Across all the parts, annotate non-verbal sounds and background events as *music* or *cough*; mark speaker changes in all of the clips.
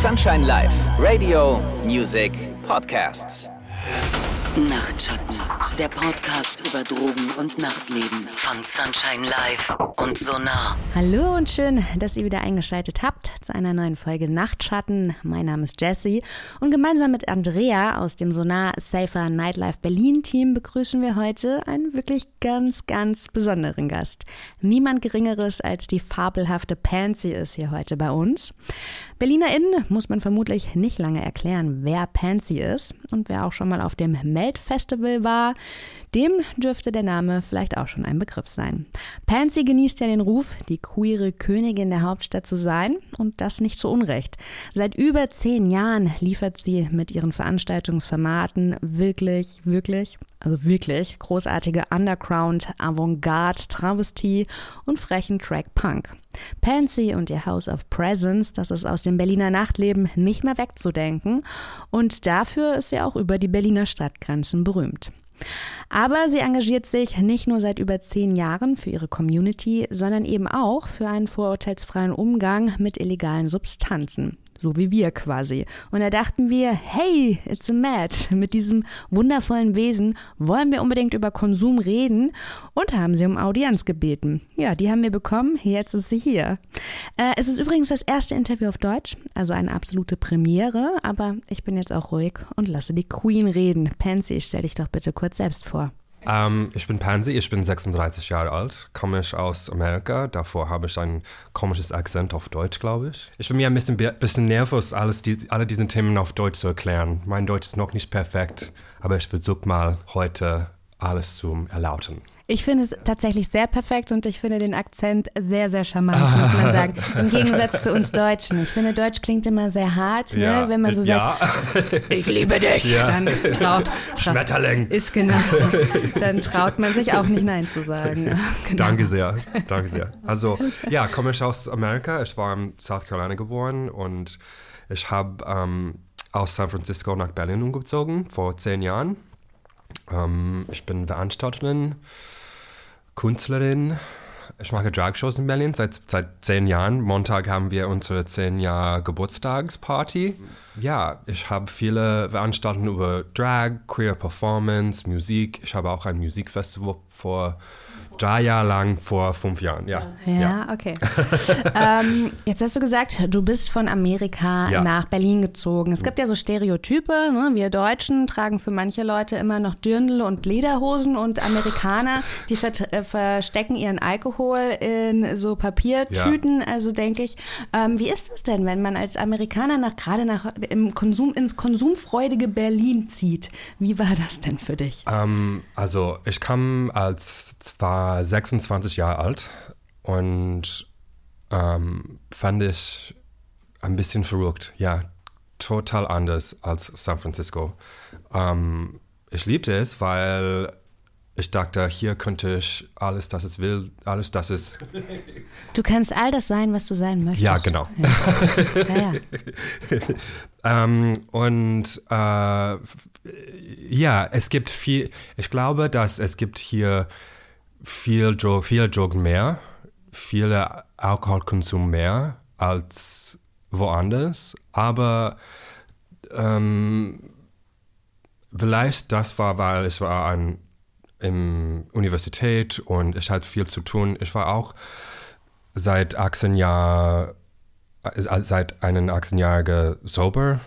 Speaker 1: Sunshine Live, Radio, Music, Podcasts.
Speaker 2: Nachtschatten, der Podcast über Drogen und Nachtleben von Sunshine Live und Sonar.
Speaker 3: Hallo und schön, dass ihr wieder eingeschaltet habt zu einer neuen Folge Nachtschatten. Mein Name ist Jessie und gemeinsam mit Andrea aus dem Sonar Safer Nightlife Berlin Team begrüßen wir heute einen wirklich ganz, ganz besonderen Gast. Niemand Geringeres als die fabelhafte Pansy ist hier heute bei uns. BerlinerInnen muss man vermutlich nicht lange erklären, wer Pansy ist und wer auch schon mal auf dem Melt-Festival war, dem dürfte der Name vielleicht auch schon ein Begriff sein. Pansy genießt ja den Ruf, die queere Königin der Hauptstadt zu sein und das nicht zu Unrecht. Seit über zehn Jahren liefert sie mit ihren Veranstaltungsformaten wirklich, wirklich, also wirklich großartige Underground, Avantgarde, Travestie und frechen Track Punk. Pansy und ihr House of Presence, das ist aus dem Berliner Nachtleben nicht mehr wegzudenken und dafür ist sie auch über die Berliner Stadtgrenzen berühmt. Aber sie engagiert sich nicht nur seit über zehn Jahren für ihre Community, sondern eben auch für einen vorurteilsfreien Umgang mit illegalen Substanzen so wie wir quasi. Und da dachten wir, hey, it's a match. Mit diesem wundervollen Wesen wollen wir unbedingt über Konsum reden und haben sie um Audienz gebeten. Ja, die haben wir bekommen, jetzt ist sie hier. Äh, es ist übrigens das erste Interview auf Deutsch, also eine absolute Premiere, aber ich bin jetzt auch ruhig und lasse die Queen reden. Pansy, stell dich doch bitte kurz selbst vor.
Speaker 4: Ähm, ich bin Pansy, ich bin 36 Jahre alt, komme ich aus Amerika. Davor habe ich ein komisches Akzent auf Deutsch, glaube ich. Ich bin mir ein bisschen, bisschen nervös, alles die, alle diese Themen auf Deutsch zu erklären. Mein Deutsch ist noch nicht perfekt, aber ich versuche mal heute alles zu erlauten.
Speaker 3: Ich finde es tatsächlich sehr perfekt und ich finde den Akzent sehr, sehr charmant, muss man sagen. *laughs* Im Gegensatz zu uns Deutschen. Ich finde, Deutsch klingt immer sehr hart, ne? ja, ne? wenn man so ja. sagt, *laughs* ich liebe dich, ja. dann traut, *laughs* traut.
Speaker 4: Schmetterling.
Speaker 3: Ist genau so. Dann traut man sich auch nicht Nein zu sagen.
Speaker 4: Genau. Danke sehr, danke sehr. Also, ja, komme ich aus Amerika. Ich war in South Carolina geboren und ich habe ähm, aus San Francisco nach Berlin umgezogen vor zehn Jahren. Ähm, ich bin Veranstalterin Künstlerin. Ich mache Dragshows in Berlin seit, seit zehn Jahren. Montag haben wir unsere zehn Jahre Geburtstagsparty. Ja, ich habe viele Veranstaltungen über Drag, Queer Performance, Musik. Ich habe auch ein Musikfestival vor drei Jahre lang vor fünf Jahren, ja.
Speaker 3: Ja, ja. okay. *laughs* ähm, jetzt hast du gesagt, du bist von Amerika ja. nach Berlin gezogen. Es gibt ja so Stereotype, ne? wir Deutschen tragen für manche Leute immer noch Dirndl und Lederhosen und Amerikaner, die ver äh, verstecken ihren Alkohol in so Papiertüten. Ja. Also denke ich, ähm, wie ist das denn, wenn man als Amerikaner nach gerade nach im Konsum ins konsumfreudige Berlin zieht? Wie war das denn für dich?
Speaker 4: Ähm, also ich kam als zwar 26 Jahre alt und ähm, fand ich ein bisschen verrückt. Ja, total anders als San Francisco. Ähm, ich liebte es, weil ich dachte, hier könnte ich alles, das es will, alles, das es. *laughs*
Speaker 3: Du kannst all das sein, was du sein möchtest.
Speaker 4: Ja, genau. Ja. ja, ja. *laughs* ähm, und äh, ja, es gibt viel, ich glaube, dass es gibt hier viel, Drog, viel Drogen mehr, viel Alkoholkonsum mehr als woanders, aber ähm, vielleicht das war, weil ich war an in Universität und ich hatte viel zu tun. Ich war auch seit 18 Jahren, seit einem 18 Jahren sober.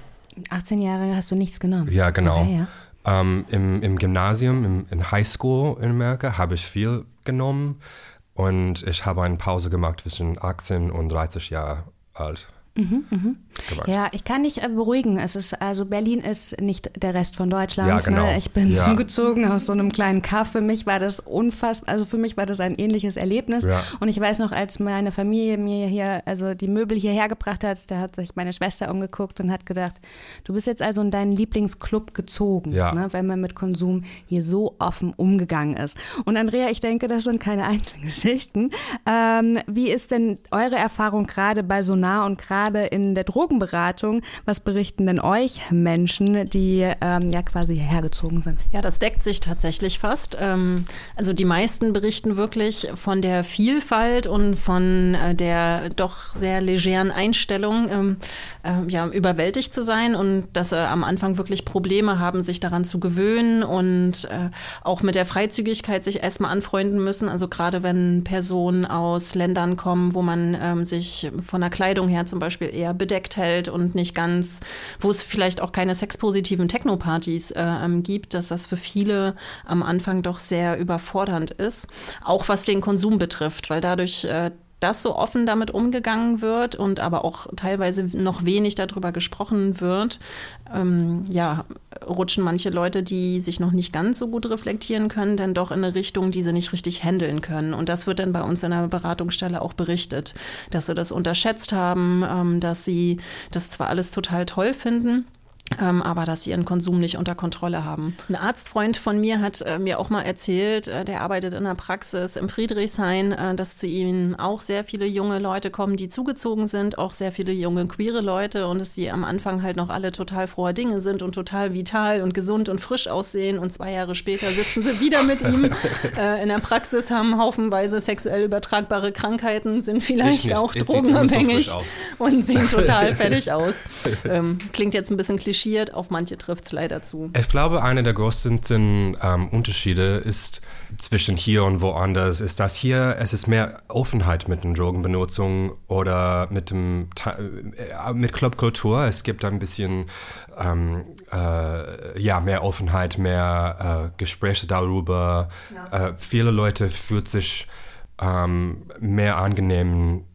Speaker 3: 18 Jahre hast du nichts genommen?
Speaker 4: Ja, genau. Okay, ja. Ähm, im, Im Gymnasium, im, in High School in Amerika habe ich viel genommen und ich habe eine Pause gemacht zwischen 18 und 30 Jahre alt.
Speaker 3: Mhm, mhm. Ja, ich kann dich äh, beruhigen. Es ist also Berlin ist nicht der Rest von Deutschland. Ja, genau. ne? Ich bin ja. zugezogen aus so einem kleinen Kaff. Für mich war das unfassbar. Also für mich war das ein ähnliches Erlebnis. Ja. Und ich weiß noch, als meine Familie mir hier also die Möbel hierher gebracht hat, da hat sich meine Schwester umgeguckt und hat gedacht, du bist jetzt also in deinen Lieblingsclub gezogen, ne? weil man mit Konsum hier so offen umgegangen ist. Und Andrea, ich denke, das sind keine *laughs* einzelnen Geschichten. Ähm, wie ist denn eure Erfahrung gerade bei Sonar und gerade in der Drogen Drogenberatung. Was berichten denn euch Menschen, die ähm, ja quasi hergezogen sind?
Speaker 5: Ja, das deckt sich tatsächlich fast. Ähm, also die meisten berichten wirklich von der Vielfalt und von äh, der doch sehr legeren Einstellung, ähm, äh, ja, überwältigt zu sein und dass sie am Anfang wirklich Probleme haben, sich daran zu gewöhnen und äh, auch mit der Freizügigkeit sich erstmal anfreunden müssen. Also gerade wenn Personen aus Ländern kommen, wo man ähm, sich von der Kleidung her zum Beispiel eher bedeckt hält und nicht ganz, wo es vielleicht auch keine sexpositiven Techno-Partys äh, ähm, gibt, dass das für viele am Anfang doch sehr überfordernd ist. Auch was den Konsum betrifft, weil dadurch äh, dass so offen damit umgegangen wird und aber auch teilweise noch wenig darüber gesprochen wird, ähm, ja, rutschen manche Leute, die sich noch nicht ganz so gut reflektieren können, dann doch in eine Richtung, die sie nicht richtig handeln können. Und das wird dann bei uns in der Beratungsstelle auch berichtet, dass sie das unterschätzt haben, ähm, dass sie das zwar alles total toll finden, aber dass sie ihren Konsum nicht unter Kontrolle haben. Ein Arztfreund von mir hat äh, mir auch mal erzählt, äh, der arbeitet in der Praxis im Friedrichshain, äh, dass zu ihm auch sehr viele junge Leute kommen, die zugezogen sind, auch sehr viele junge queere Leute und dass die am Anfang halt noch alle total froher Dinge sind und total vital und gesund und frisch aussehen und zwei Jahre später sitzen sie wieder mit ihm *laughs* äh, in der Praxis, haben haufenweise sexuell übertragbare Krankheiten, sind vielleicht auch drogenabhängig so und sehen *laughs* total fertig aus. Ähm, klingt jetzt ein bisschen klischee recherchiert, auf manche trifft es leider zu.
Speaker 4: Ich glaube, einer der größten ähm, Unterschiede ist zwischen hier und woanders, ist, dass hier es ist mehr Offenheit mit der Drogenbenutzung oder mit dem äh, mit Clubkultur. Es gibt ein bisschen ähm, äh, ja, mehr Offenheit, mehr äh, Gespräche darüber. Ja. Äh, viele Leute fühlen sich ähm, mehr angenehm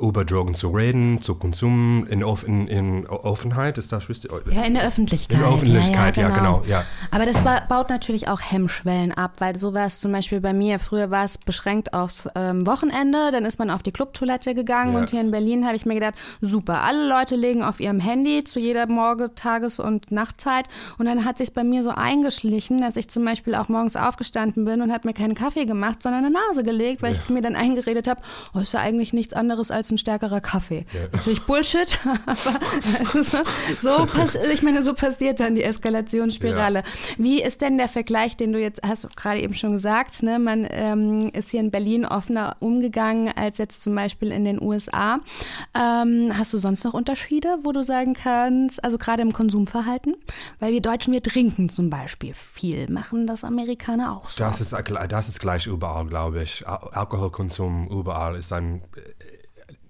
Speaker 4: über Drogen zu reden, zu Konsum in, in, in Offenheit, ist das richtig?
Speaker 3: Ja, in der Öffentlichkeit.
Speaker 4: In der Öffentlichkeit, ja, ja, genau. ja, genau. Ja.
Speaker 3: Aber das baut natürlich auch Hemmschwellen ab, weil so war es zum Beispiel bei mir. Früher war es beschränkt aufs ähm, Wochenende, dann ist man auf die Clubtoilette gegangen ja. und hier in Berlin habe ich mir gedacht, super, alle Leute legen auf ihrem Handy zu jeder Morgen-, Tages- und Nachtzeit und dann hat sich bei mir so eingeschlichen, dass ich zum Beispiel auch morgens aufgestanden bin und habe mir keinen Kaffee gemacht, sondern eine Nase gelegt, weil ich mir dann eingeredet habe, oh, ist ja eigentlich nichts anderes als als ein stärkerer Kaffee. Ja. Natürlich Bullshit, *laughs* aber so, so ich meine, so passiert dann die Eskalationsspirale. Ja. Wie ist denn der Vergleich, den du jetzt hast gerade eben schon gesagt, ne? man ähm, ist hier in Berlin offener umgegangen als jetzt zum Beispiel in den USA. Ähm, hast du sonst noch Unterschiede, wo du sagen kannst, also gerade im Konsumverhalten? Weil wir Deutschen, wir trinken zum Beispiel viel, machen das Amerikaner auch so.
Speaker 4: Das ist, das ist gleich überall, glaube ich. Alkoholkonsum überall ist ein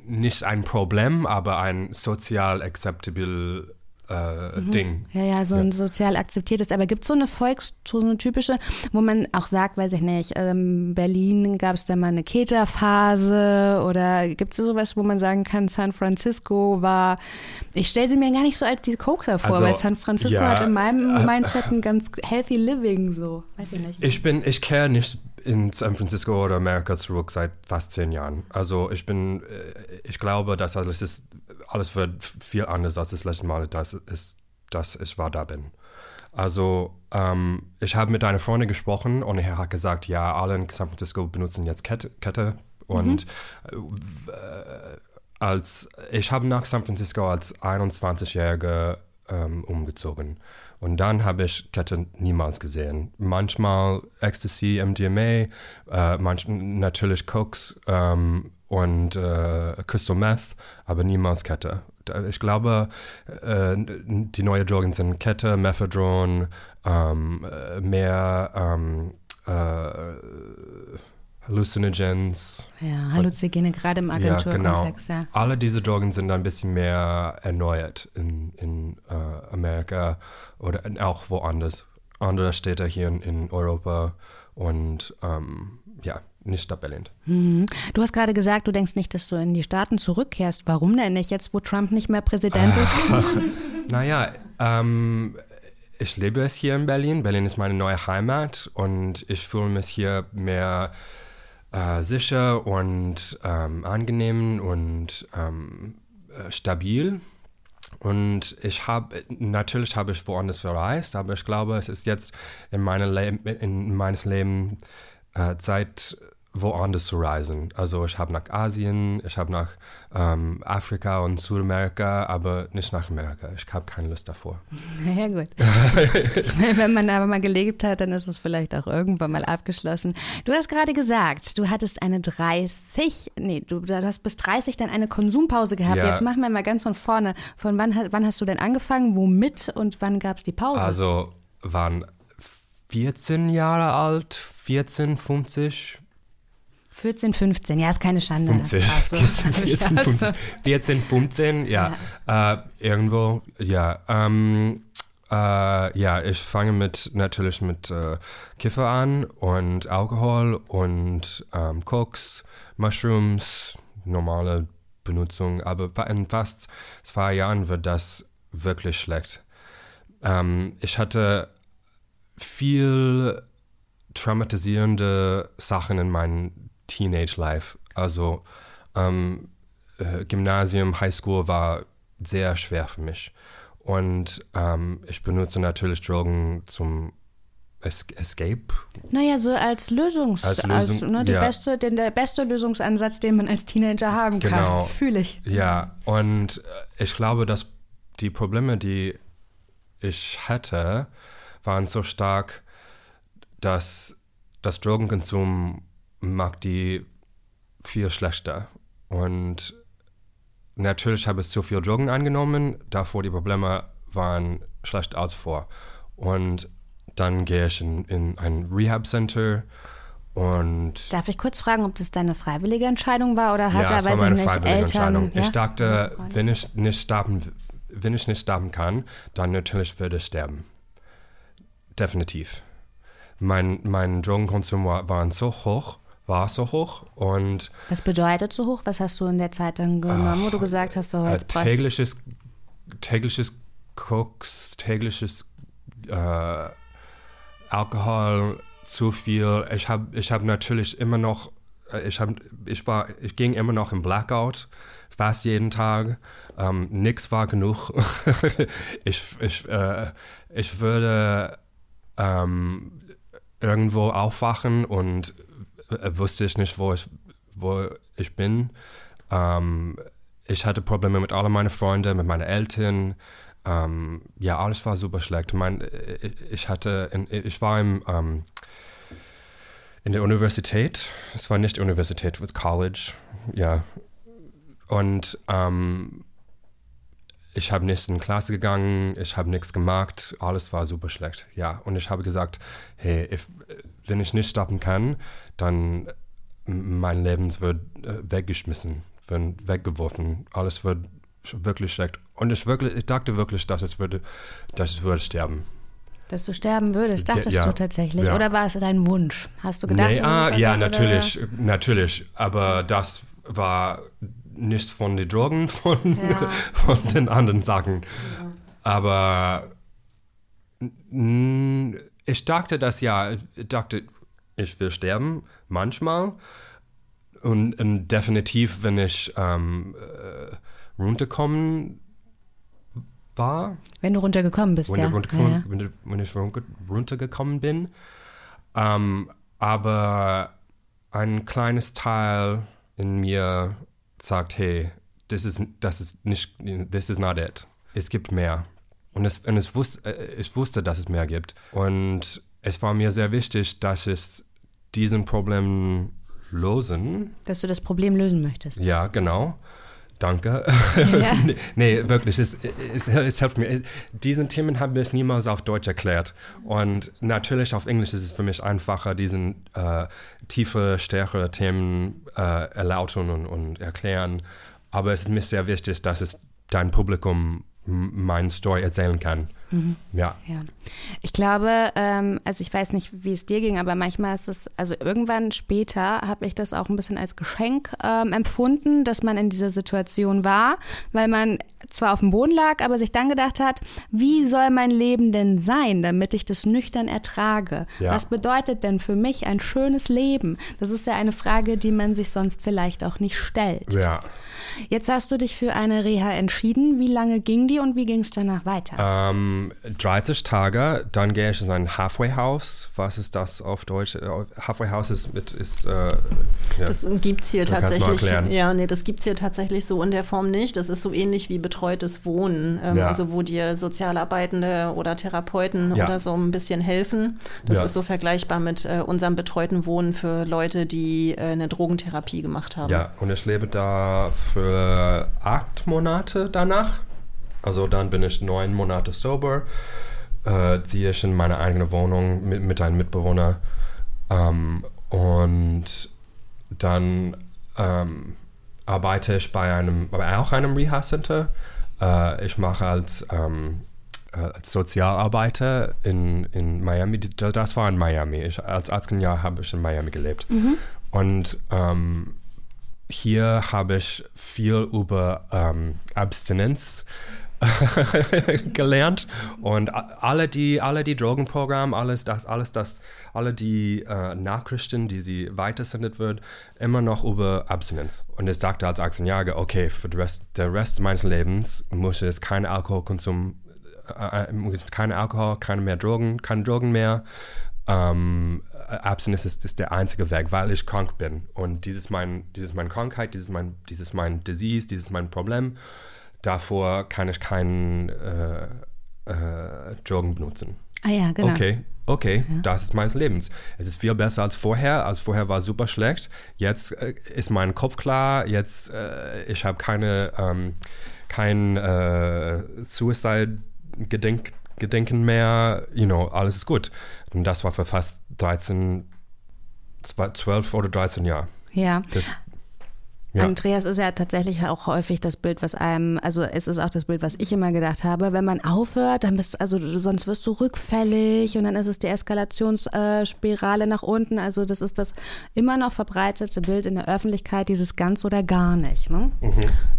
Speaker 4: nicht ein Problem, aber ein sozial acceptable äh, mhm. Ding.
Speaker 3: Ja, ja, so ja. ein sozial akzeptiertes. Aber gibt es so eine Volks-, so eine typische, wo man auch sagt, weiß ich nicht, ähm, Berlin gab es da mal eine Keter-Phase oder gibt es sowas, wo man sagen kann, San Francisco war, ich stelle sie mir gar nicht so als die Kokser vor, also, weil San Francisco ja, hat in meinem äh, Mindset ein ganz healthy living so, weiß ich nicht.
Speaker 4: Ich bin, ich kehre nicht in San Francisco oder Amerika zurück seit fast zehn Jahren. Also ich bin, äh, ich glaube, dass alles ist, alles wird viel anders als das letzte Mal, dass, ist, dass ich war da bin. Also ähm, ich habe mit einer Freundin gesprochen und er hat gesagt, ja, alle in San Francisco benutzen jetzt Kette, Kette und mhm. äh, als ich habe nach San Francisco als 21-Jähriger ähm, umgezogen. Und dann habe ich Kette niemals gesehen. Manchmal Ecstasy, MDMA, äh, manch, natürlich Cokes ähm, und äh, Crystal Meth, aber niemals Kette. Ich glaube, äh, die neuen Drogen sind Kette, Methadron, ähm, äh, mehr ähm, äh, Hallucinogens.
Speaker 3: Ja, Halluzinogene, gerade im Agenturkontext.
Speaker 4: Ja, genau. Ja. Alle diese Drogen sind ein bisschen mehr erneuert in, in uh, Amerika oder auch woanders. Andere Städte hier in, in Europa und ähm, ja, nicht Berlin.
Speaker 3: Mhm. Du hast gerade gesagt, du denkst nicht, dass du in die Staaten zurückkehrst. Warum denn nicht jetzt, wo Trump nicht mehr Präsident ist? *laughs*
Speaker 4: naja, ähm, ich lebe es hier in Berlin. Berlin ist meine neue Heimat und ich fühle mich hier mehr äh, sicher und ähm, angenehm und ähm, äh, stabil. Und ich habe, natürlich habe ich woanders verreist, aber ich glaube, es ist jetzt in, meine Le in meines Lebens äh, Zeit woanders zu reisen. Also ich habe nach Asien, ich habe nach ähm, Afrika und Südamerika, aber nicht nach Amerika. Ich habe keine Lust davor.
Speaker 3: Naja, gut. ich *laughs* meine, wenn man aber mal gelebt hat, dann ist es vielleicht auch irgendwann mal abgeschlossen. Du hast gerade gesagt, du hattest eine 30, nee, du, du hast bis 30 dann eine Konsumpause gehabt.
Speaker 4: Ja.
Speaker 3: Jetzt machen wir mal ganz von vorne. Von wann, wann hast du denn angefangen, womit und wann gab es die Pause?
Speaker 4: Also waren 14 Jahre alt, 14, 50,
Speaker 3: 14, 15, ja, ist keine Schande.
Speaker 4: 50,
Speaker 3: Ach so.
Speaker 4: 14, 14,
Speaker 3: Ach so.
Speaker 4: 15, 14, 15, ja, Äh, irgendwo, ja. Ähm, äh, ja, ich fange mit natürlich mit äh, Kiffer an und Alkohol und ähm, Koks, Mushrooms, normale Benutzung, aber in fast zwei Jahren wird das wirklich schlecht. Ähm, ich hatte viel traumatisierende Sachen in meinem Teenage-Life. Also ähm, äh, Gymnasium, Highschool war sehr schwer für mich. Und ähm, ich benutze natürlich Drogen zum es Escape.
Speaker 3: Naja, so als Lösungs...
Speaker 4: Als
Speaker 3: Als
Speaker 4: Lösung,
Speaker 3: ne, die
Speaker 4: ja.
Speaker 3: beste, den, der beste Lösungsansatz, den man als Teenager haben kann.
Speaker 4: Genau.
Speaker 3: Fühle ich.
Speaker 4: Ja, und äh, ich glaube, dass die Probleme, die ich hatte, waren so stark, dass das Drogenkonsum macht die viel schlechter. Und natürlich habe ich zu viel Drogen angenommen, davor die Probleme waren schlecht als vor. Und dann gehe ich in, in ein Rehab-Center und
Speaker 3: Darf ich kurz fragen, ob das deine freiwillige Entscheidung war oder hat
Speaker 4: ja,
Speaker 3: er,
Speaker 4: war
Speaker 3: weiß ich
Speaker 4: meine
Speaker 3: nicht,
Speaker 4: freiwillige
Speaker 3: Eltern? Ja?
Speaker 4: Ich dachte, wenn ich nicht sterben, wenn ich nicht sterben kann, dann natürlich würde ich sterben. Definitiv. Mein, mein Drogenkonsum war, war so hoch, war so hoch und
Speaker 3: Was bedeutet so hoch? Was hast du in der Zeit dann genommen, wo du gesagt hast, so
Speaker 4: äh,
Speaker 3: jetzt ich-
Speaker 4: tägliches, tägliches Koks, tägliches äh, Alkohol, zu viel. Ich habe ich hab natürlich immer noch, äh, ich, hab, ich, war, ich ging immer noch im Blackout, fast jeden Tag. Ähm, nix war genug. *laughs* ich, ich, äh, ich würde ähm, irgendwo aufwachen und äh, wusste ich nicht, wo ich, wo ich bin. Ähm, ich hatte Probleme mit allen meinen Freunden, mit meinen Eltern. Ähm, ja, alles war super schlecht. Mein, äh, ich hatte, ich war im, ähm, in der Universität. Es war nicht Universität, es war College. Ja. Und ähm, ich habe nicht in Klasse gegangen, ich habe nichts gemacht, alles war super schlecht. Ja, und ich habe gesagt, hey, if, wenn ich nicht stoppen kann, dann mein Leben wird äh, weggeschmissen, wird weggeworfen, alles wird wirklich schlecht. Und ich, wirklich, ich dachte wirklich, dass es würde, dass es würde sterben.
Speaker 3: dass du sterben würdest. Dachtest
Speaker 4: ja.
Speaker 3: du tatsächlich?
Speaker 4: Ja.
Speaker 3: Oder war es dein Wunsch? Hast du gedacht?
Speaker 4: Nee, ah, ja,
Speaker 3: oder-
Speaker 4: natürlich, natürlich. Aber das war nicht von den Drogen, *laughs* von,
Speaker 3: Ja.
Speaker 4: von den anderen Sachen. Aber ich dachte das ja, ich dachte, ich will sterben, manchmal. Und, und definitiv, wenn ich ähm, äh, runterkommen war,
Speaker 3: Wenn du runtergekommen bist,
Speaker 4: wenn,
Speaker 3: ja.
Speaker 4: runtergekommen,
Speaker 3: ja, ja.
Speaker 4: wenn, ich- wenn ich runter- runtergekommen bin. Ähm, aber ein kleines Teil in mir sagt, hey, das ist, das ist nicht, this is not it. Es gibt mehr. Und, es, und es wusste, äh, ich wusste, dass es mehr gibt. Und es war mir sehr wichtig, dass es diesen Problem lösen.
Speaker 3: Dass du das Problem lösen möchtest.
Speaker 4: Ja, genau. Danke.
Speaker 3: Ja. *laughs*
Speaker 4: nee, wirklich, es, es, es hilft mir. Diesen Themen habe ich niemals auf Deutsch erklärt. Und natürlich auf Englisch ist es für mich einfacher, diesen äh, tiefe, stärkere Themen äh, erläutern und, und erklären. Aber es ist mir sehr wichtig, dass es dein Publikum meine Story erzählen kann. Ja.
Speaker 3: Ja. Ich glaube, ähm, also ich weiß nicht, wie es dir ging, aber manchmal ist es, also irgendwann später habe ich das auch ein bisschen als Geschenk ähm, empfunden, dass man in dieser Situation war, weil man zwar auf dem Boden lag, aber sich dann gedacht hat, wie soll mein Leben denn sein, damit ich das nüchtern ertrage?
Speaker 4: Ja.
Speaker 3: Was bedeutet denn für mich ein schönes Leben? Das ist ja eine Frage, die man sich sonst vielleicht auch nicht stellt.
Speaker 4: Ja.
Speaker 3: Jetzt hast du dich für eine Reha entschieden. Wie lange ging die und wie ging es danach weiter?
Speaker 4: Ähm, ähm, 30 Tage, dann gehe ich in ein Halfway House. Was ist das auf Deutsch? Äh, Halfway House ist mit ist äh, ja.
Speaker 5: Das gibt es hier
Speaker 4: mal
Speaker 5: tatsächlich. Ja, nee, das gibt es hier tatsächlich so in der Form nicht. Das ist so ähnlich wie betreutes Wohnen. Ähm,
Speaker 4: Ja.
Speaker 5: Also wo dir Sozialarbeitende oder Therapeuten
Speaker 4: Ja.
Speaker 5: oder so ein bisschen helfen. Das ist so vergleichbar mit äh, unserem betreuten Wohnen für Leute, die äh, eine Drogentherapie gemacht haben.
Speaker 4: Ja, und ich lebe da für acht Monate danach. Also dann bin ich neun Monate sober, äh, ziehe ich in meine eigene Wohnung mit, mit einem Mitbewohner ähm, und dann ähm, arbeite ich bei einem, bei auch einem Reha-Center. Äh, ich mache als, ähm, äh, als Sozialarbeiter in, in Miami. Das war in Miami. Ich, als 18 Jahre habe ich in Miami gelebt. Und ähm, hier habe ich viel über ähm, Abstinenz *laughs* gelernt und alle die alle die Drogenprogramme alles das alles das alle die äh, Nachrichten die sie weitersendet wird immer noch über Abstinenz und ich sagte als 18-Jähriger okay für den Rest der Rest meines Lebens muss ich keinen Alkoholkonsum äh, äh, keine Alkohol keine mehr Drogen keine Drogen mehr ähm, Abstinenz ist, ist der einzige Weg, weil ich krank bin. Und dieses mein, dieses meine Krankheit, dieses mein, dieses mein Disease, dieses mein Problem. Davor kann ich keinen äh, äh, Drogen benutzen.
Speaker 3: Ah ja, genau.
Speaker 4: Okay, okay, das ist meines Lebens. Es ist viel besser als vorher. Als vorher war super schlecht. Jetzt äh, ist mein Kopf klar. Jetzt äh, ich habe keine ähm, kein äh, Suicide-Gedenk Gedenken mehr. You know, alles ist gut. Und das war für fast 13, 12 oder 13 Jahre.
Speaker 3: Ja.
Speaker 4: Das, ja.
Speaker 3: Andreas ist ja tatsächlich auch häufig das Bild, was einem, also es ist auch das Bild, was ich immer gedacht habe, wenn man aufhört, dann bist also du- sonst wirst du rückfällig und dann ist es die Eskalationsspirale nach unten. Also das ist das immer noch verbreitete Bild in der Öffentlichkeit, dieses ganz oder gar nicht. Ne?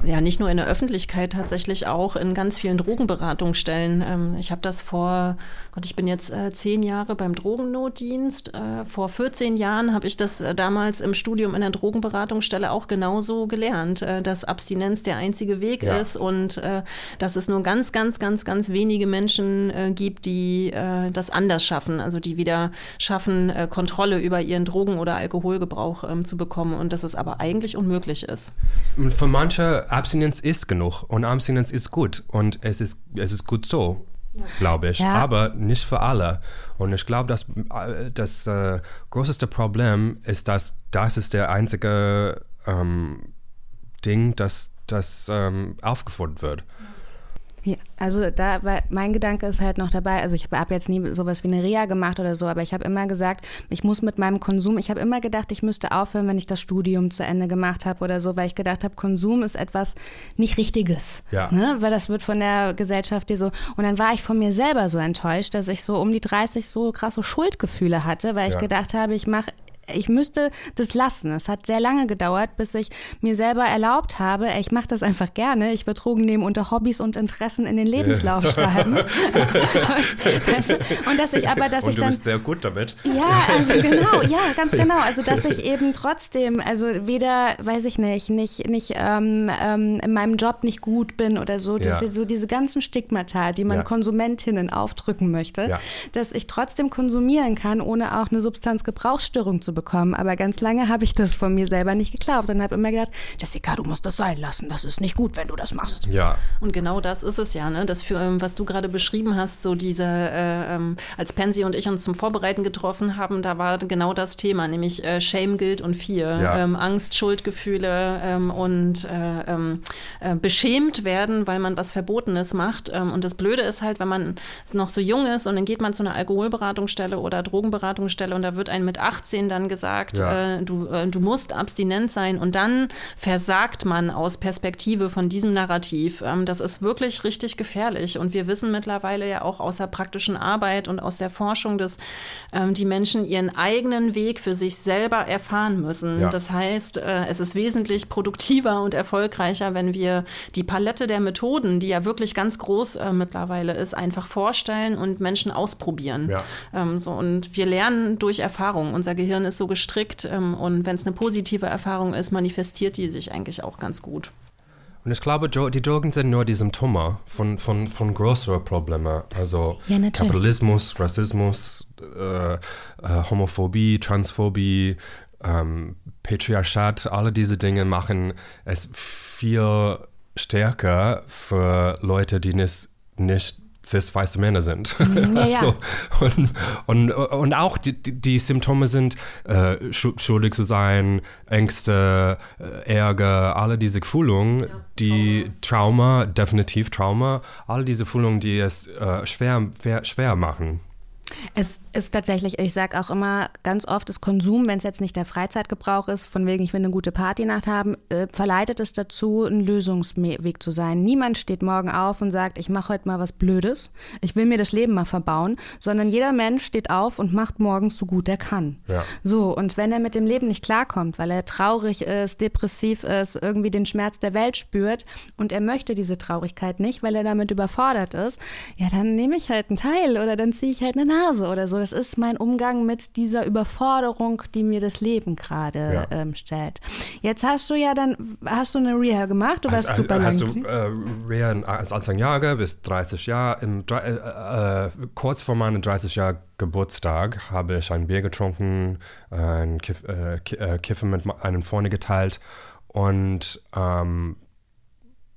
Speaker 5: Ja, nicht nur in der Öffentlichkeit, tatsächlich auch in ganz vielen Drogenberatungsstellen. Ähm, ich habe das vor, Gott, ich bin jetzt äh, zehn Jahre beim Drogennotdienst. Äh, vor 14 Jahren habe ich das äh, damals im Studium in der Drogenberatungsstelle auch genauso gelernt, äh, dass Abstinenz der einzige Weg
Speaker 4: Ja.
Speaker 5: ist und äh, dass es nur ganz, ganz, ganz, ganz wenige Menschen äh, gibt, die äh, das anders schaffen, also die wieder schaffen, äh, Kontrolle über ihren Drogen- oder Alkoholgebrauch ähm, zu bekommen und dass es aber eigentlich unmöglich ist.
Speaker 4: Und für manche Abstinenz ist genug und Abstinenz ist gut und es ist, es ist gut so, glaube ich,
Speaker 3: Ja.
Speaker 4: aber nicht für alle. Und ich glaube, dass äh, das äh, größte Problem ist, dass das ist der einzige ähm, Ding, das, das ähm, aufgefordert wird.
Speaker 3: Ja, also da war mein Gedanke ist halt noch dabei, also ich habe hab jetzt nie sowas wie eine Reha gemacht oder so, aber ich habe immer gesagt, ich muss mit meinem Konsum, ich habe immer gedacht, ich müsste aufhören, wenn ich das Studium zu Ende gemacht habe oder so, weil ich gedacht habe, Konsum ist etwas nicht Richtiges.
Speaker 4: Ja.
Speaker 3: Ne? Weil das wird von der Gesellschaft dir so. Und dann war ich von mir selber so enttäuscht, dass ich so um die 30 so krasse Schuldgefühle hatte, weil ich
Speaker 4: Ja.
Speaker 3: gedacht habe, ich mache ich müsste das lassen. Es hat sehr lange gedauert, bis ich mir selber erlaubt habe, ich mache das einfach gerne. Ich würde Drogen nehmen unter Hobbys und Interessen in den Lebenslauf schreiben. *laughs* und, du, dass ich aber, dass
Speaker 4: und
Speaker 3: ich
Speaker 4: du
Speaker 3: dann
Speaker 4: bist sehr gut damit.
Speaker 3: ja, also genau, ja, ganz genau. Also dass ich eben trotzdem, also weder, weiß ich nicht, nicht, nicht ähm, ähm, in meinem Job nicht gut bin oder so,
Speaker 4: Ja.
Speaker 3: diese, so diese ganzen Stigmata, die man
Speaker 4: Ja.
Speaker 3: Konsumentinnen aufdrücken möchte,
Speaker 4: Ja.
Speaker 3: dass ich trotzdem konsumieren kann, ohne auch eine Substanzgebrauchsstörung zu bekommen. Aber ganz lange habe ich das von mir selber nicht geglaubt und habe immer gedacht, Jessica, du musst das sein lassen. Das ist nicht gut, wenn du das machst.
Speaker 4: Ja,
Speaker 5: Und genau das ist es ja, ne? Das für, ähm, was du gerade beschrieben hast, so diese, äh, ähm, als Pansy und ich uns zum Vorbereiten getroffen haben, da war genau das Thema, nämlich äh, Shame, Guilt und Fear.
Speaker 4: Ja.
Speaker 5: Ähm, Angst, Schuldgefühle ähm, und äh, ähm, äh, beschämt werden, weil man was Verbotenes macht. Ähm, und das Blöde ist halt, wenn man noch so jung ist und dann geht man zu einer Alkoholberatungsstelle oder Drogenberatungsstelle und da wird einem mit 18 dann gesagt,
Speaker 4: Ja.
Speaker 5: äh, du, äh, du musst abstinent sein und dann versagt man aus Perspektive von diesem Narrativ. Ähm, das ist wirklich richtig gefährlich und wir wissen mittlerweile ja auch aus der praktischen Arbeit und aus der Forschung, dass ähm, die Menschen ihren eigenen Weg für sich selber erfahren müssen.
Speaker 4: Ja.
Speaker 5: Das heißt, äh, es ist wesentlich produktiver und erfolgreicher, wenn wir die Palette der Methoden, die ja wirklich ganz groß äh, mittlerweile ist, einfach vorstellen und Menschen ausprobieren.
Speaker 4: Ja.
Speaker 5: Ähm, so, und wir lernen durch Erfahrung. Unser Gehirn ist so gestrickt ähm, und wenn es eine positive Erfahrung ist, manifestiert die sich eigentlich auch ganz gut.
Speaker 4: Und ich glaube, die Drogen sind nur die Symptome von, von, von größeren Problemen. Also
Speaker 3: Ja.
Speaker 4: Kapitalismus, Rassismus, äh, äh, Homophobie, Transphobie, ähm, Patriarchat, alle diese Dinge machen es viel stärker für Leute, die nicht, nicht cis-weiße Männer sind.
Speaker 3: ja, *laughs* ja.
Speaker 4: So, und, und, und auch die, die Symptome sind äh, schu- schuldig zu sein, Ängste, äh, Ärger, alle diese Gefühle, die Trauma, definitiv Trauma, alle diese Gefühle, die es äh, schwer, schwer machen.
Speaker 3: Es ist tatsächlich, ich sage auch immer, ganz oft ist Konsum, wenn es jetzt nicht der Freizeitgebrauch ist, von wegen, ich will eine gute Partynacht haben, äh, verleitet es dazu, ein Lösungsweg zu sein. Niemand steht morgen auf und sagt, ich mache heute mal was Blödes, ich will mir das Leben mal verbauen, sondern jeder Mensch steht auf und macht morgens so gut er kann.
Speaker 4: Ja.
Speaker 3: So, und wenn er mit dem Leben nicht klarkommt, weil er traurig ist, depressiv ist, irgendwie den Schmerz der Welt spürt und er möchte diese Traurigkeit nicht, weil er damit überfordert ist, ja, dann nehme ich halt einen Teil oder dann ziehe ich halt eine Nase oder so. Das ist mein Umgang mit dieser Überforderung, die mir das Leben gerade
Speaker 4: Ja.
Speaker 3: ähm, stellt. Jetzt hast du ja dann, hast du eine Reha gemacht, du warst
Speaker 4: Hast,
Speaker 3: super
Speaker 4: hast
Speaker 3: lang.
Speaker 4: du äh, Reha als 18 Jahre bis 30 Jahre, im, äh, kurz vor meinem 30 Jahr Geburtstag habe ich ein Bier getrunken, ein Kiff, äh, äh, Kiffen mit einem Freund geteilt und ähm,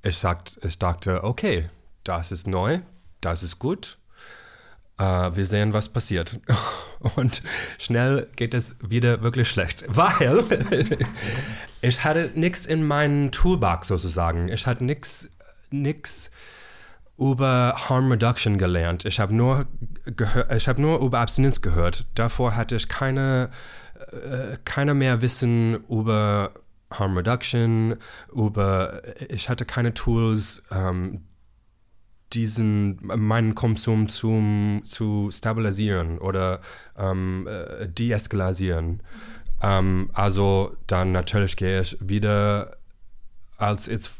Speaker 4: ich, sagt, ich dachte, okay, das ist neu, das ist gut. Äh, wir sehen, was passiert. *laughs* Und schnell geht es wieder wirklich schlecht, *laughs* weil *laughs* ich hatte nichts in meinem Toolbox sozusagen. Ich hatte nichts nix über Harm Reduction gelernt. Ich habe nur, habe nur über Abstinenz gehört. Davor hatte ich keine, äh, keine mehr Wissen über Harm Reduction, über, ich hatte keine Tools, ähm, diesen meinen Konsum zum, zu stabilisieren oder ähm, äh, deeskalasieren. Ähm, also dann natürlich gehe ich wieder, als es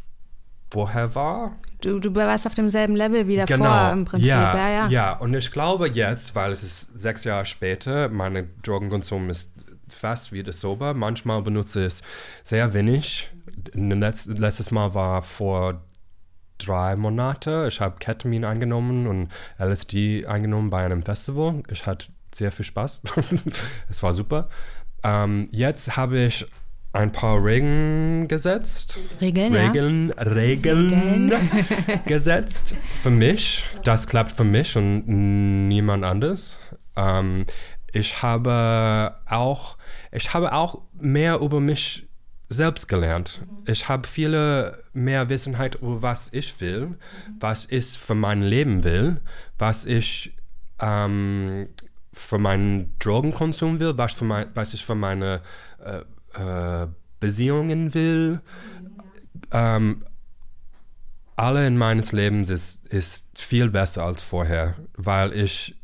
Speaker 4: vorher war.
Speaker 3: Du, du warst auf demselben Level wie davor
Speaker 4: Genau.
Speaker 3: im Prinzip.
Speaker 4: ja,
Speaker 3: ja, ja.
Speaker 4: ja, und ich glaube jetzt, weil es ist sechs Jahre später, mein Drogenkonsum ist fast wieder sober. Manchmal benutze ich es sehr wenig. Letz, letztes Mal war vor drei Monate. Ich habe Ketamin eingenommen und LSD eingenommen bei einem Festival. Ich hatte sehr viel Spaß. *laughs* es war super. Ähm, jetzt habe ich ein paar Regeln gesetzt.
Speaker 3: Regeln, ja.
Speaker 4: Regeln, Regeln *laughs* gesetzt. Für mich. Das klappt für mich und niemand anders. Ähm, ich habe auch, ich habe auch mehr über mich selbst gelernt. Ich habe viele mehr Wissenheit über was ich will, was ich für mein Leben will, was ich ähm, für meinen Drogenkonsum will, was, für mein, was ich für meine äh, äh, Beziehungen will. Ähm, alle in meines Lebens ist, ist viel besser als vorher, weil ich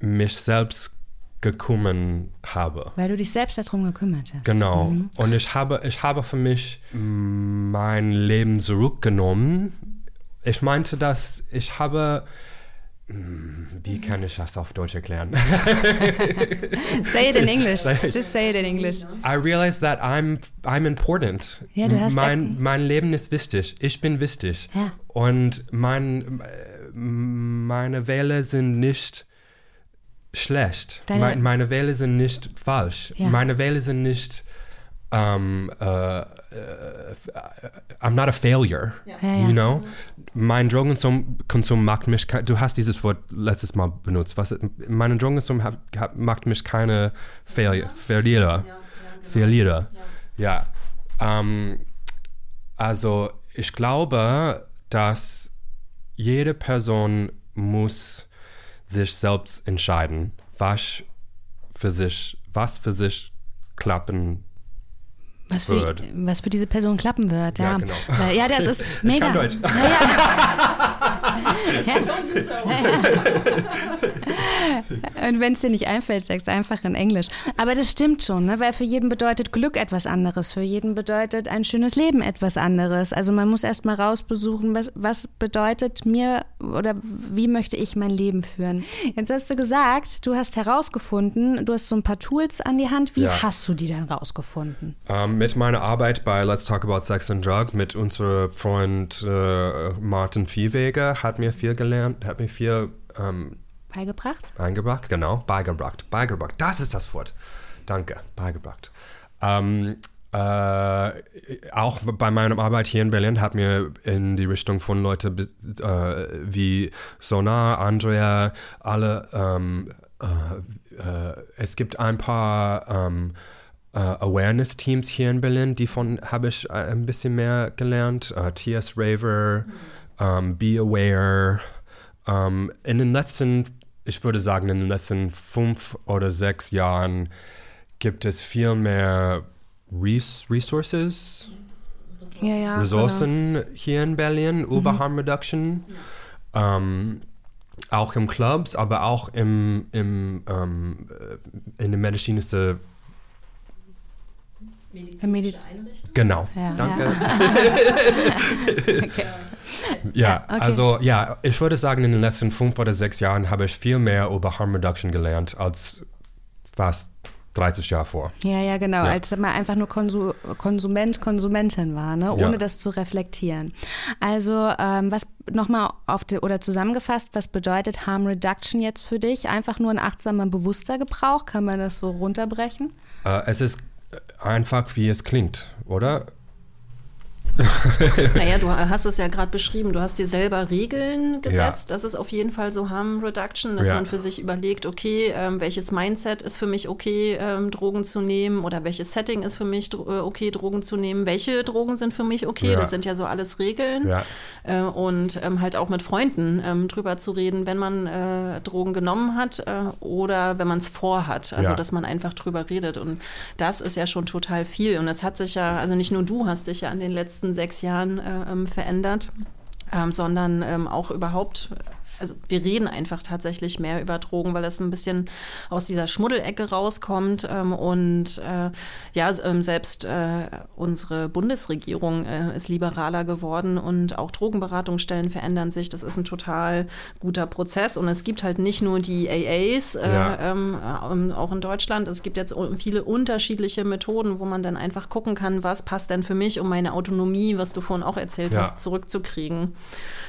Speaker 4: mich selbst gekümmert habe.
Speaker 3: Weil du dich selbst darum gekümmert hast.
Speaker 4: Genau. Und ich habe, ich habe für mich mein Leben zurückgenommen. Ich meinte, dass ich habe. Hm, Wie kann ich das auf Deutsch erklären? *laughs*
Speaker 3: Say it in English. Just say it in English.
Speaker 4: I realize that I'm I'm important.
Speaker 3: Ja, du hast
Speaker 4: mein, mein Leben ist wichtig. Ich bin wichtig.
Speaker 3: Ja.
Speaker 4: Und mein, äh, meine Wähler sind nicht schlecht.
Speaker 3: Deine-
Speaker 4: Mein, meine Wähler sind nicht falsch.
Speaker 3: Ja.
Speaker 4: Meine Wähler sind nicht ähm, äh, äh, I'm not a failure.
Speaker 3: Ja, ja.
Speaker 4: You know? Mein Drogenkonsum Konsum macht mich, du hast dieses Wort letztes Mal benutzt. Was, mein Drogenkonsum hat, hat, macht mich keine Failure, Verlierer. Verlierer. Ja. Ähm, also ich glaube, dass jede Person muss sich selbst entscheiden, was für sich, was für sich klappen
Speaker 3: Was für,
Speaker 4: Wird.
Speaker 3: was für diese Person klappen wird, ja.
Speaker 4: Ja, genau.
Speaker 3: Ja, das ist *laughs*
Speaker 4: Ich
Speaker 3: mega.
Speaker 4: kann Deutsch.
Speaker 3: Ja, ja. *laughs* *laughs* Und wenn es dir nicht einfällt, sagst einfach in Englisch. Aber das stimmt schon, ne? weil für jeden bedeutet Glück etwas anderes, für jeden bedeutet ein schönes Leben etwas anderes. Also man muss erst mal rausbesuchen, was, was bedeutet mir oder wie möchte ich mein Leben führen. Jetzt hast du gesagt, du hast herausgefunden, du hast so ein paar Tools an die Hand. Wie
Speaker 4: Ja.
Speaker 3: hast du die denn rausgefunden?
Speaker 4: Ähm, mit meiner Arbeit bei Let's Talk About Sex and Drug mit unserem Freund äh, Martin Viehweger hat mir viel gelernt, hat mir viel ähm,
Speaker 3: Beigebracht?
Speaker 4: eingebracht, genau, beigebracht, beigebracht, das ist das Wort. Danke, beigebracht. Ähm, äh, auch bei meiner Arbeit hier in Berlin hat mir in die Richtung von Leuten äh, wie Sonar, Andrea, alle, ähm, äh, äh, es gibt ein paar ähm, äh, Awareness-Teams hier in Berlin, die von habe ich äh, ein bisschen mehr gelernt. TS Raver, ähm, Be Aware. Ähm, in den letzten, ich würde sagen, in den letzten fünf oder sechs Jahren gibt es viel mehr Res Resources,
Speaker 3: Ja, ja.
Speaker 4: Ressourcen hier in Berlin über Harm Reduction. Ähm, auch im Clubs, aber auch im, im, ähm, äh, in den medizinischen
Speaker 3: Mediz
Speaker 4: Genau,
Speaker 3: Ja,
Speaker 4: danke.
Speaker 3: Ja. *laughs* okay. *laughs*
Speaker 4: Ja,
Speaker 3: okay.
Speaker 4: also ja, ich würde sagen, in den letzten fünf oder sechs Jahren habe ich viel mehr über Harm Reduction gelernt als fast 30 Jahre vor.
Speaker 3: Ja, ja, genau.
Speaker 4: Ja.
Speaker 3: Als man einfach nur Konsu Konsument, Konsumentin war, ne? ohne
Speaker 4: Ja.
Speaker 3: das zu reflektieren. Also, ähm, was nochmal auf die, oder zusammengefasst, was bedeutet Harm Reduction jetzt für dich? Einfach nur ein achtsamer, bewusster Gebrauch? Kann man das so runterbrechen?
Speaker 4: Äh, es ist einfach, wie es klingt, oder? *laughs*
Speaker 5: Naja, du hast es ja gerade beschrieben, du hast dir selber Regeln gesetzt. Das ist auf jeden Fall so Harm Reduction, dass
Speaker 4: Ja.
Speaker 5: man für sich überlegt, okay, ähm, welches Mindset ist für mich okay, ähm, Drogen zu nehmen oder welches Setting ist für mich dro- äh, okay, Drogen zu nehmen, welche Drogen sind für mich okay.
Speaker 4: Ja.
Speaker 5: Das sind ja so alles Regeln.
Speaker 4: Ja.
Speaker 5: Äh, und ähm, halt auch mit Freunden ähm, drüber zu reden, wenn man äh, Drogen genommen hat äh, oder wenn man es vorhat. Also,
Speaker 4: Ja.
Speaker 5: dass man einfach drüber redet. Und das ist ja schon total viel. Und es hat sich ja, also nicht nur du hast dich ja in den letzten sechs Jahren äh, ähm, verändert, ähm, sondern ähm, auch überhaupt. Also wir reden einfach tatsächlich mehr über Drogen, weil es ein bisschen aus dieser Schmuddelecke rauskommt. Ähm, und äh, ja, ähm, selbst äh, unsere Bundesregierung äh, ist liberaler geworden und auch Drogenberatungsstellen verändern sich. Das ist ein total guter Prozess. Und es gibt halt nicht nur die AAs, äh,
Speaker 4: Ja.
Speaker 5: ähm, ähm, auch in Deutschland. Es gibt jetzt viele unterschiedliche Methoden, wo man dann einfach gucken kann, was passt denn für mich, um meine Autonomie, was du vorhin auch erzählt
Speaker 4: Ja.
Speaker 5: hast, zurückzukriegen.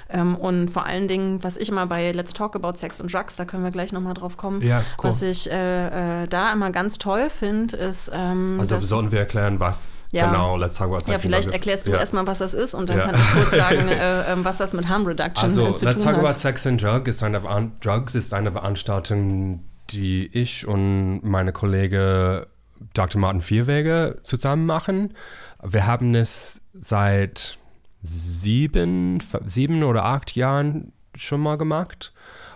Speaker 5: Ähm, und vor allen Dingen, was ich immer bei Let's Talk About Sex and Drugs, da können wir gleich nochmal drauf kommen,
Speaker 4: Ja, cool.
Speaker 5: was ich äh, äh, da immer ganz toll finde, ist, ähm,
Speaker 4: Also
Speaker 5: dass-
Speaker 4: sollten wir erklären, was
Speaker 5: Ja.
Speaker 4: genau Let's Talk About Sex
Speaker 5: ja,
Speaker 4: and
Speaker 5: vielleicht
Speaker 4: Drugs ist.
Speaker 5: erklärst du
Speaker 4: Ja.
Speaker 5: erstmal, was das ist und dann
Speaker 4: Ja.
Speaker 5: kann ich kurz *laughs* sagen, äh, ähm, was das mit Harm Reduction
Speaker 4: Also, *laughs*
Speaker 5: zu
Speaker 4: Let's
Speaker 5: tun
Speaker 4: Talk About
Speaker 5: hat.
Speaker 4: Sex and Drug ist eine, Veran- Drugs ist eine Veranstaltung, die ich und meine Kollege Dr. Martin Vierwege zusammen machen. Wir haben es seit sieben, sieben oder acht Jahren schon mal gemacht.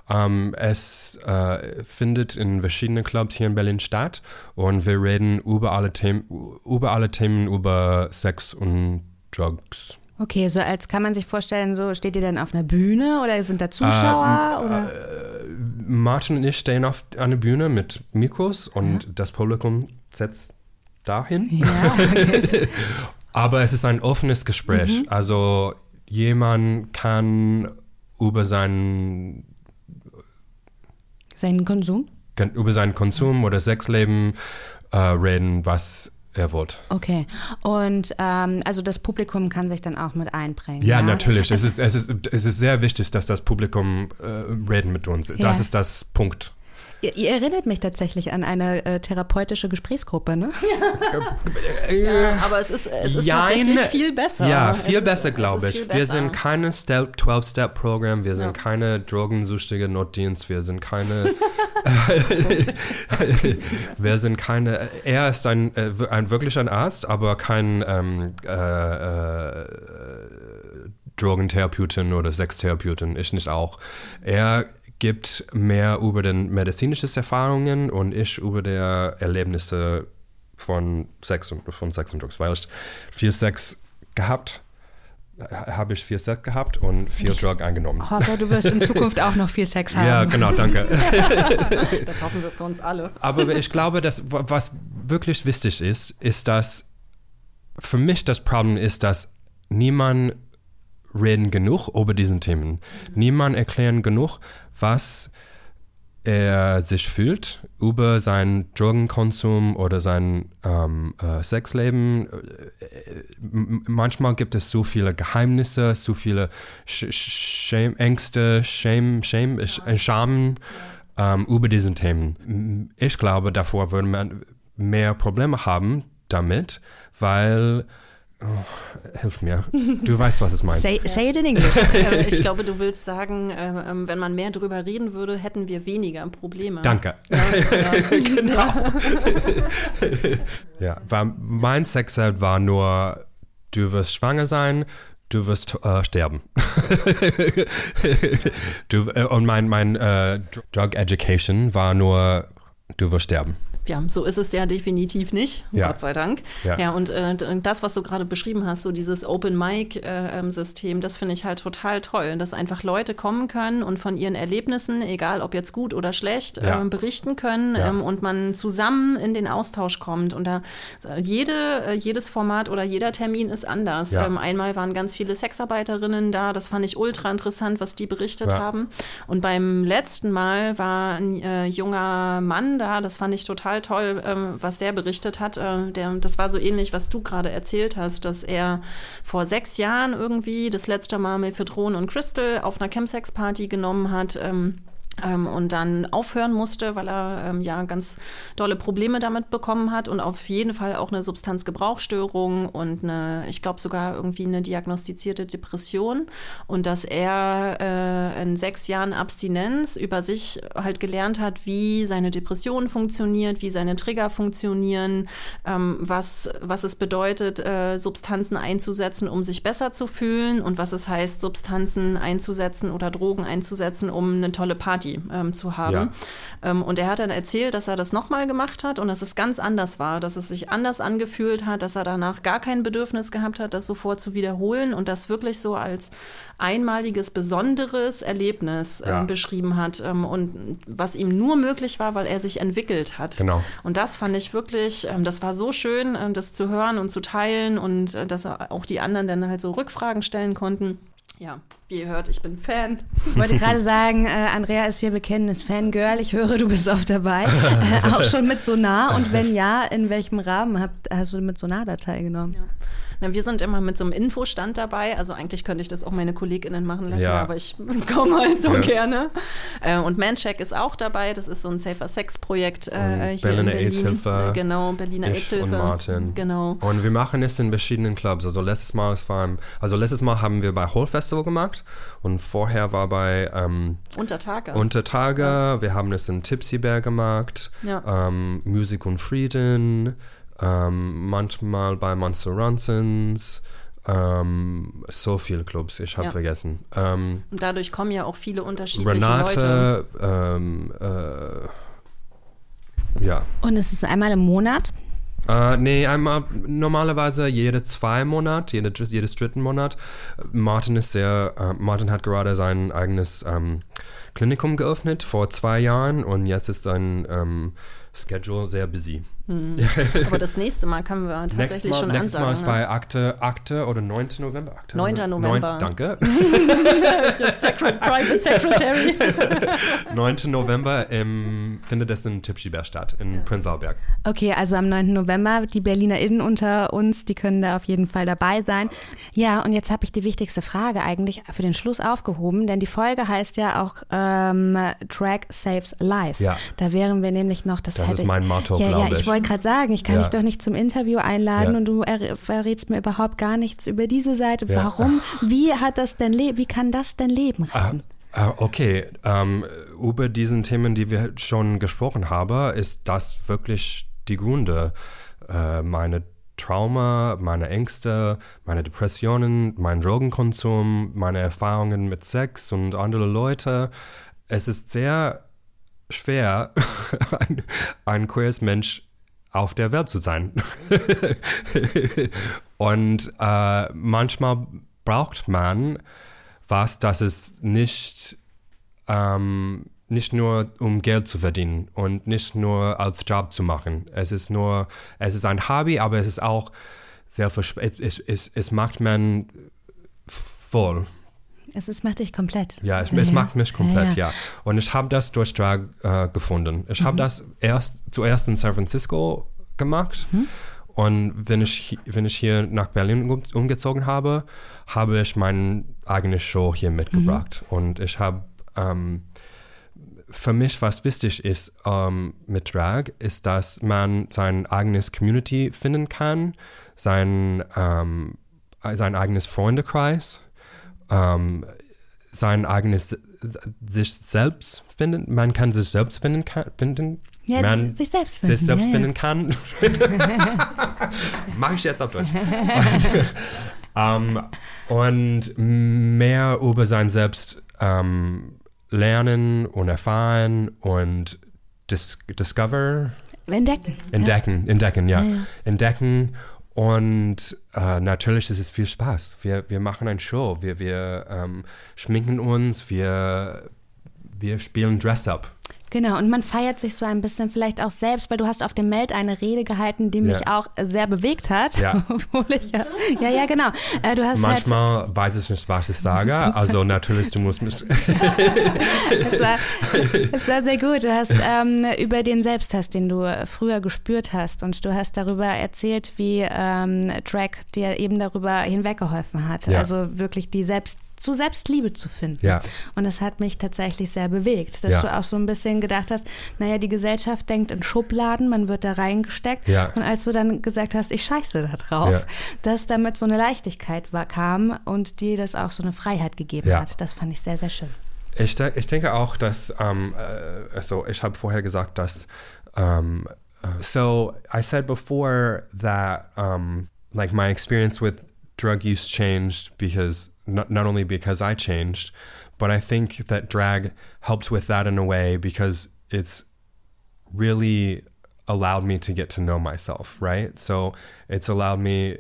Speaker 4: Ähm, es äh, findet in verschiedenen Clubs hier in Berlin statt und wir reden über alle Themen, über alle Themen über Sex und Drugs.
Speaker 3: Okay, so als kann man sich vorstellen, so steht ihr dann auf einer Bühne oder sind da Zuschauer? oder?
Speaker 4: Martin und ich stehen auf einer Bühne mit Mikros und das Publikum setzt dahin.
Speaker 3: Ja, okay. *laughs*
Speaker 4: Aber es ist ein offenes Gespräch. Also jemand kann über seinen,
Speaker 3: Seinen Konsum?
Speaker 4: kann über seinen Konsum oder Sexleben äh, reden, was er will.
Speaker 3: Okay. Und ähm, also das Publikum kann sich dann auch mit einbringen.
Speaker 4: Ja, natürlich. Es ist, es, ist, es ist sehr wichtig, dass das Publikum äh, reden mit uns. Das
Speaker 3: Ja.
Speaker 4: ist das Punkt.
Speaker 3: Ihr, ihr erinnert mich tatsächlich an eine äh, therapeutische Gesprächsgruppe, ne?
Speaker 5: Ja, aber es ist, es ist
Speaker 4: Jein.
Speaker 5: tatsächlich viel besser.
Speaker 4: Ja,
Speaker 5: Es
Speaker 4: viel
Speaker 5: ist-
Speaker 4: besser,
Speaker 5: es
Speaker 4: glaube ich. Wir sind keine 12-Step-Programm, wir sind
Speaker 5: Ja.
Speaker 4: keine drogensüchtige Notdienst, wir sind keine. *laughs* *laughs* wir sind keine. Er ist ein, äh, ein wirklich ein Arzt, aber kein ähm, äh, äh, Drogentherapeutin oder Sextherapeutin. Ich nicht auch. Er gibt mehr über den medizinischen Erfahrungen und ich über die Erlebnisse von Sex und von Sex und Drugs, weil ich viel Sex gehabt habe ich viel Sex gehabt und viel Drug eingenommen.
Speaker 3: Hoffe, du wirst in Zukunft auch noch viel Sex *laughs* haben.
Speaker 4: Ja, genau, danke. *laughs*
Speaker 5: Das hoffen wir für uns alle.
Speaker 4: Aber ich glaube, dass was wirklich wichtig ist, ist, dass für mich das Problem ist, dass niemand reden genug über diesen Themen. Niemand erklären genug, was er sich fühlt über seinen Drogenkonsum oder sein ähm, äh, Sexleben. Äh, manchmal gibt es so viele Geheimnisse, so viele Sch Shame, Ängste, Shame, Shame, äh, Scham ähm, über diesen Themen. Ich glaube, davor würde man mehr Probleme haben damit, weil Oh, hilf mir. Du weißt, was es meint.
Speaker 3: Say, say it in English. *laughs*
Speaker 5: Ich glaube, du willst sagen, äh, ähm, wenn man mehr darüber reden würde, hätten wir weniger Probleme.
Speaker 4: Danke. genau. *laughs* *laughs* ja, weil mein Sexset war nur, du wirst schwanger sein, du wirst äh, sterben. du, äh, und mein, mein äh, Drug Education war nur, du wirst sterben
Speaker 5: ja, so ist es ja definitiv nicht,
Speaker 4: ja.
Speaker 5: Gott sei Dank.
Speaker 4: Ja,
Speaker 5: ja und äh, das, was du gerade beschrieben hast, so dieses Open-Mic-System, äh, ähm, das finde ich halt total toll, dass einfach Leute kommen können und von ihren Erlebnissen, egal ob jetzt gut oder schlecht,
Speaker 4: ja.
Speaker 5: äh, berichten können ähm, und man zusammen in den Austausch kommt. Und da jede, äh, jedes Format oder jeder Termin ist anders. Ähm, einmal waren ganz viele Sexarbeiterinnen da, das fand ich ultra interessant, was die berichtet haben. Und beim letzten Mal war ein äh, junger Mann da, das fand ich total total toll, ähm, was der berichtet hat. Äh, der, das war so ähnlich, was du gerade erzählt hast, dass er vor sechs Jahren irgendwie das letzte Mal Mephedron und Crystal auf einer Chemsex-Party genommen hat. Ähm, ähm, und dann aufhören musste, weil er ähm, ja ganz dolle Probleme damit bekommen hat und auf jeden Fall auch eine Substanzgebrauchsstörung und eine, ich glaube sogar irgendwie eine diagnostizierte Depression und dass er äh, in sechs Jahren Abstinenz über sich halt gelernt hat, wie seine Depression funktioniert, wie seine Trigger funktionieren, ähm, was, was es bedeutet, äh, Substanzen einzusetzen, um sich besser zu fühlen und was es heißt, Substanzen einzusetzen oder Drogen einzusetzen, um eine tolle Party Party ähm, zu haben. Ja. Ähm, und er hat dann erzählt, dass er das nochmal gemacht hat und dass es ganz anders war, dass es sich anders angefühlt hat, dass er danach gar kein Bedürfnis gehabt hat, das sofort zu wiederholen und das wirklich so als einmaliges, besonderes Erlebnis ähm, ja. beschrieben hat ähm, und was ihm nur möglich war, weil er sich entwickelt hat.
Speaker 4: Genau.
Speaker 5: Und das fand ich wirklich, ähm, das war so schön, äh, das zu hören und zu teilen und äh, dass auch die anderen dann halt so Rückfragen stellen konnten. Ja, wie ihr hört, ich bin Fan.
Speaker 3: Ich wollte gerade sagen, äh, Andrea ist hier bekennendes Fangirl. Ich höre, du bist oft dabei. *laughs* Äh, auch schon mit Sonar. Und wenn ja, in welchem Rahmen habt, hast du mit Sonar da teilgenommen?
Speaker 5: Ja. Na, wir sind immer mit so einem Infostand dabei. Also eigentlich könnte ich das auch meine KollegInnen machen lassen, ja. aber ich *laughs* komme halt so ja. gerne. Äh, und Mancheck ist auch dabei. Das ist so ein Safer Sex Projekt äh, hier
Speaker 4: Berliner
Speaker 5: in Berlin.
Speaker 4: AIDS-Hilfe.
Speaker 5: Genau, Berliner AIDS-Hilfe.
Speaker 4: Und Martin.
Speaker 5: Genau.
Speaker 4: Und wir machen es in verschiedenen Clubs. Also letztes Mal, es war, also letztes Mal haben wir bei Whole Festival gemacht und vorher war bei ähm,
Speaker 5: Untertage.
Speaker 4: Untertage. Ja. Wir haben es in Tipsy Bear gemacht.
Speaker 5: Ja.
Speaker 4: Ähm, Music und Frieden ähm, manchmal bei Monster Ronsons. Ähm, so viele Clubs, ich habe ja. vergessen. Ähm,
Speaker 5: und dadurch kommen ja auch viele unterschiedliche
Speaker 4: Renate,
Speaker 5: Leute.
Speaker 4: Ähm, äh, ja.
Speaker 3: Und ist es einmal im Monat?
Speaker 4: Äh, nee, einmal normalerweise jede zwei Monate, jede, jedes dritten Monat. Martin ist sehr, äh, Martin hat gerade sein eigenes ähm, Klinikum geöffnet vor zwei Jahren und jetzt ist sein ähm, Schedule sehr busy.
Speaker 5: Hm. Aber das nächste Mal können wir tatsächlich
Speaker 4: Mal,
Speaker 5: schon
Speaker 4: nächstes
Speaker 5: ansagen.
Speaker 4: Nächstes Mal ist ne? bei Akte, Akte oder 9. November? Akte,
Speaker 5: 9. November.
Speaker 4: 9, danke. *laughs*
Speaker 5: Secret, Private Secretary. *laughs*
Speaker 4: 9. November im, findet es in Tipschiber statt, in ja. Prenzlauberg.
Speaker 3: Okay, also am 9. November, die BerlinerInnen unter uns, die können da auf jeden Fall dabei sein. Ja, und jetzt habe ich die wichtigste Frage eigentlich für den Schluss aufgehoben, denn die Folge heißt ja auch ähm, Track Saves Life.
Speaker 4: Ja.
Speaker 3: Da wären wir nämlich noch, das,
Speaker 4: das
Speaker 3: hätte,
Speaker 4: ist mein Motto,
Speaker 3: ja,
Speaker 4: glaube
Speaker 3: ja, ich. Wollte gerade sagen, ich kann
Speaker 4: ja.
Speaker 3: dich doch nicht zum Interview einladen
Speaker 4: ja.
Speaker 3: und du verrätst mir überhaupt gar nichts über diese Seite. Ja. Warum? Wie hat das denn wie kann das denn Leben retten?
Speaker 4: Ah, okay, ähm, über diesen Themen, die wir schon gesprochen haben, ist das wirklich die Gründe. Äh, meine Trauma, meine Ängste, meine Depressionen, mein Drogenkonsum, meine Erfahrungen mit Sex und andere Leute. Es ist sehr schwer, *laughs* ein, ein queeres Mensch auf der Welt zu sein. *laughs* und äh, manchmal braucht man was, das es nicht, ähm, nicht nur um Geld zu verdienen und nicht nur als Job zu machen. Es ist nur, es ist ein Hobby, aber es ist auch sehr, es, es, es macht man voll.
Speaker 3: Es ist, macht dich komplett.
Speaker 4: Ja, es, ja, es macht mich komplett, ja. ja. Und ich habe das durch Drag äh, gefunden. Ich mhm. habe das erst zuerst in San Francisco gemacht. Mhm. Und wenn ich, wenn ich hier nach Berlin umgezogen habe, habe ich meine eigene Show hier mitgebracht. Mhm. Und ich habe ähm, für mich, was wichtig ist ähm, mit Drag, ist, dass man sein eigenes Community finden kann, sein, ähm, sein eigenes Freundekreis, ähm, sein eigenes sich selbst finden. Man kann sich selbst finden, finden
Speaker 3: ja,
Speaker 4: man
Speaker 3: sich selbst finden,
Speaker 4: sich selbst
Speaker 3: ja,
Speaker 4: finden kann. *laughs* Mache ich jetzt auf Deutsch. Und, ähm, und mehr über sein Selbst ähm, lernen und erfahren und dis discover.
Speaker 3: Entdecken.
Speaker 4: Entdecken, ja. entdecken, ja. Entdecken und äh, natürlich ist es viel Spaß. Wir, wir machen eine Show, wir, wir ähm, schminken uns, wir, wir spielen Dress-Up.
Speaker 3: Genau, und man feiert sich so ein bisschen vielleicht auch selbst, weil du hast auf dem Meld eine Rede gehalten, die mich ja. auch sehr bewegt hat. Ja. *laughs* Obwohl ich ja, ja, ja, genau.
Speaker 4: Äh, du hast halt Manchmal halt, weiß ich nicht, was ich sage. *laughs* Also natürlich, du musst mich. *laughs*
Speaker 3: es, war, es war sehr gut. Du hast ähm, über den Selbsttest, den du früher gespürt hast, und du hast darüber erzählt, wie ähm, Track dir eben darüber hinweggeholfen hat. Ja. Also wirklich die Selbst zu Selbstliebe zu finden. Ja. Und das hat mich tatsächlich sehr bewegt, dass ja. du auch so ein bisschen gedacht hast, naja, die Gesellschaft denkt in Schubladen, man wird da reingesteckt. Ja. Und als du dann gesagt hast, ich scheiße da drauf, dass damit so eine Leichtigkeit war, kam und dir das auch so eine Freiheit gegeben hat. Das fand ich sehr, sehr schön.
Speaker 4: Ich, ich denke auch, dass, ähm, also ich habe vorher gesagt, dass, um, ähm, uh, so I said before that, um, like my experience with drug use changed because not, not only because I changed, but I think that drag helped with that in a way because it's really allowed me to get to know myself, right? So it's allowed me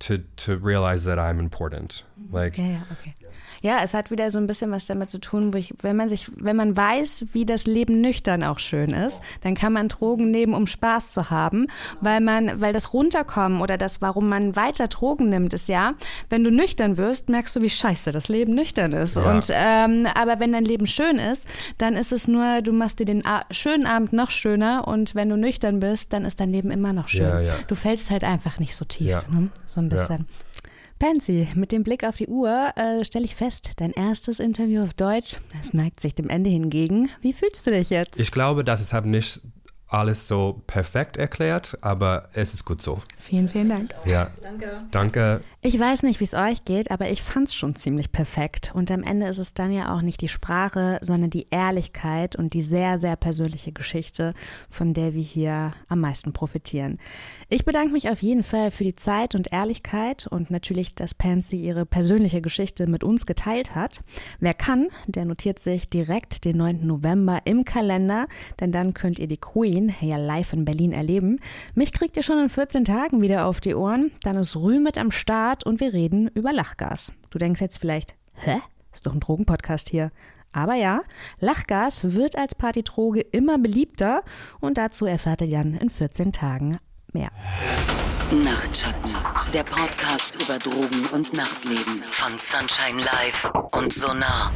Speaker 4: to to realize that I'm important. Mm-hmm. Like
Speaker 3: yeah, yeah okay. Ja, es hat wieder so ein bisschen was damit zu tun, wo ich, wenn man sich, wenn man weiß, wie das Leben nüchtern auch schön ist, dann kann man Drogen nehmen, um Spaß zu haben, weil man, weil das Runterkommen oder das, warum man weiter Drogen nimmt, ist ja, wenn du nüchtern wirst, merkst du, wie scheiße das Leben nüchtern ist. Ja. Und ähm, aber wenn dein Leben schön ist, dann ist es nur, du machst dir den A schönen Abend noch schöner und wenn du nüchtern bist, dann ist dein Leben immer noch schön. Ja, ja. Du fällst halt einfach nicht so tief, ne? so ein bisschen. Pansy, mit dem Blick auf die Uhr äh, stelle ich fest, dein erstes Interview auf Deutsch, es neigt sich dem Ende hingegen. Wie fühlst du dich jetzt?
Speaker 4: Ich glaube, dass es halt nicht alles so perfekt erklärt, aber es ist gut so.
Speaker 3: Vielen, vielen Dank.
Speaker 4: Ja. Danke. Danke.
Speaker 3: Ich weiß nicht, wie es euch geht, aber ich fand es schon ziemlich perfekt. Und am Ende ist es dann ja auch nicht die Sprache, sondern die Ehrlichkeit und die sehr, sehr persönliche Geschichte, von der wir hier am meisten profitieren. Ich bedanke mich auf jeden Fall für die Zeit und Ehrlichkeit und natürlich, dass Pansy ihre persönliche Geschichte mit uns geteilt hat. Wer kann, der notiert sich direkt den 9. November im Kalender, denn dann könnt ihr die Queen ja live in Berlin erleben. Mich kriegt ihr schon in 14 Tagen wieder auf die Ohren. Dann ist Rü mit am Start und wir reden über Lachgas. Du denkst jetzt vielleicht, hä? Ist doch ein Drogenpodcast hier. Aber ja, Lachgas wird als Partydroge immer beliebter und dazu erfahrt ihr dann in 14 Tagen mehr.
Speaker 2: Nachtschatten, der Podcast über Drogen und Nachtleben von Sunshine Live und Sonar.